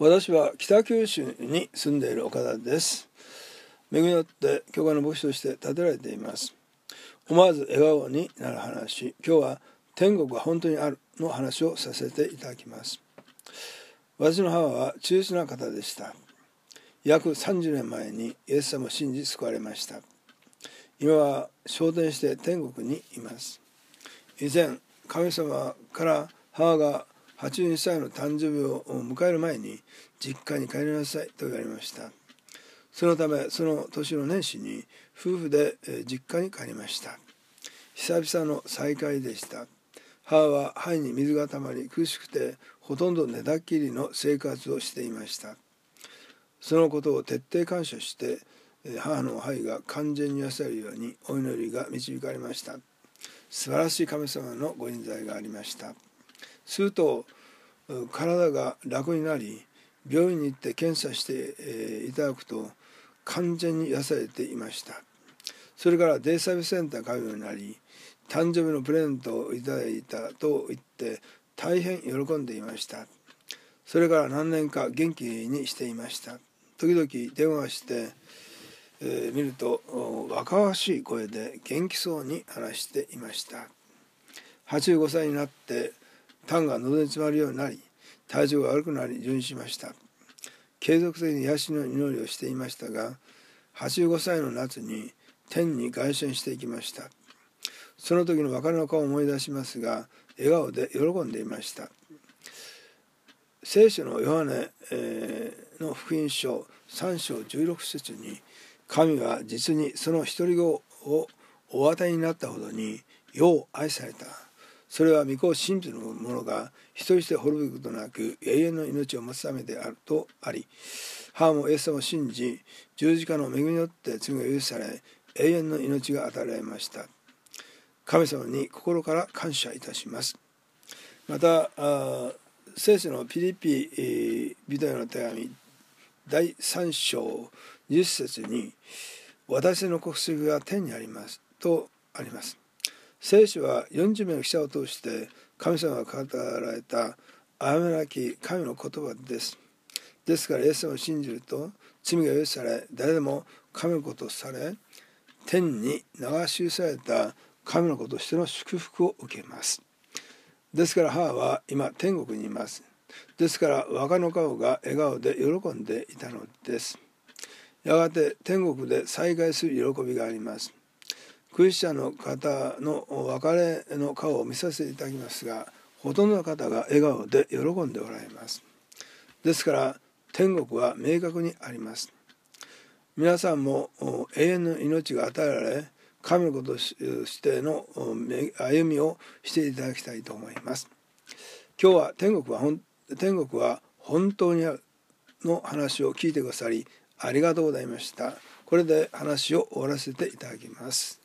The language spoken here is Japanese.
私は北九州に住んでいる岡田です。恵みによって教会の牧師として建てられています。思わず笑顔になる話。今日は天国は本当にあるの話をさせていただきます。私の母は中立な方でした。約30年前にイエス様を信じ救われました。今は昇天して天国にいます。以前神様から母が82歳の誕生日を迎える前に実家に帰りなさいと言われました。そのためその年の年始に夫婦で実家に帰りました。久々の再会でした。母は肺に水がたまり苦しくてほとんど寝たっきりの生活をしていました。そのことを徹底感謝して母の肺が完全に癒されるようにお祈りが導かれました。素晴らしい神様のご臨在がありました。すると体が楽になり病院に行って検査していただくと完全に癒されていました。それからデイサービスセンター通うようになり誕生日のプレゼントをいただいたと言って大変喜んでいました。それから何年か元気にしていました。時々電話して、えー、見ると若々しい声で元気そうに話していました。85歳になって痰が喉に詰まるようになり体調が悪くなり入院しました。継続的に癒しの祈りをしていましたが85歳の夏に天に凱旋していきました。その時の別れの顔を思い出しますが笑顔で喜んでいました。聖書のヨハネ、えー、の福音書3章16節に神は実にその独り子をお与えになったほどによう愛された。それは御子を信じる者が一人して滅ぶことなく永遠の命を持つためであるとあり母もイエス様を信じ十字架の恵みによって罪が許され永遠の命が与えられました。神様に心から感謝いたします。また聖書のピリピビデオの手紙第3章20節に「私の国籍が天にあります」とあります。聖書は40名の記者を通して神様が語られたあめなき神の言葉です。ですからイエス様を信じると罪が許され誰でも神のことされ天に流し移された神の子としての祝福を受けます。ですから母は今天国にいます。ですから若の顔が笑顔で喜んでいたのです。やがて天国で再会する喜びがあります。クリスチャンの方の別れの顔を見させていただきますがほとんどの方が笑顔で喜んでおられます。ですから天国は明確にあります。皆さんも永遠の命が与えられ神のことしての歩みをしていただきたいと思います。今日は天国は天国は本当にあるの話を聞いてくださりありがとうございました。これで話を終わらせていただきます。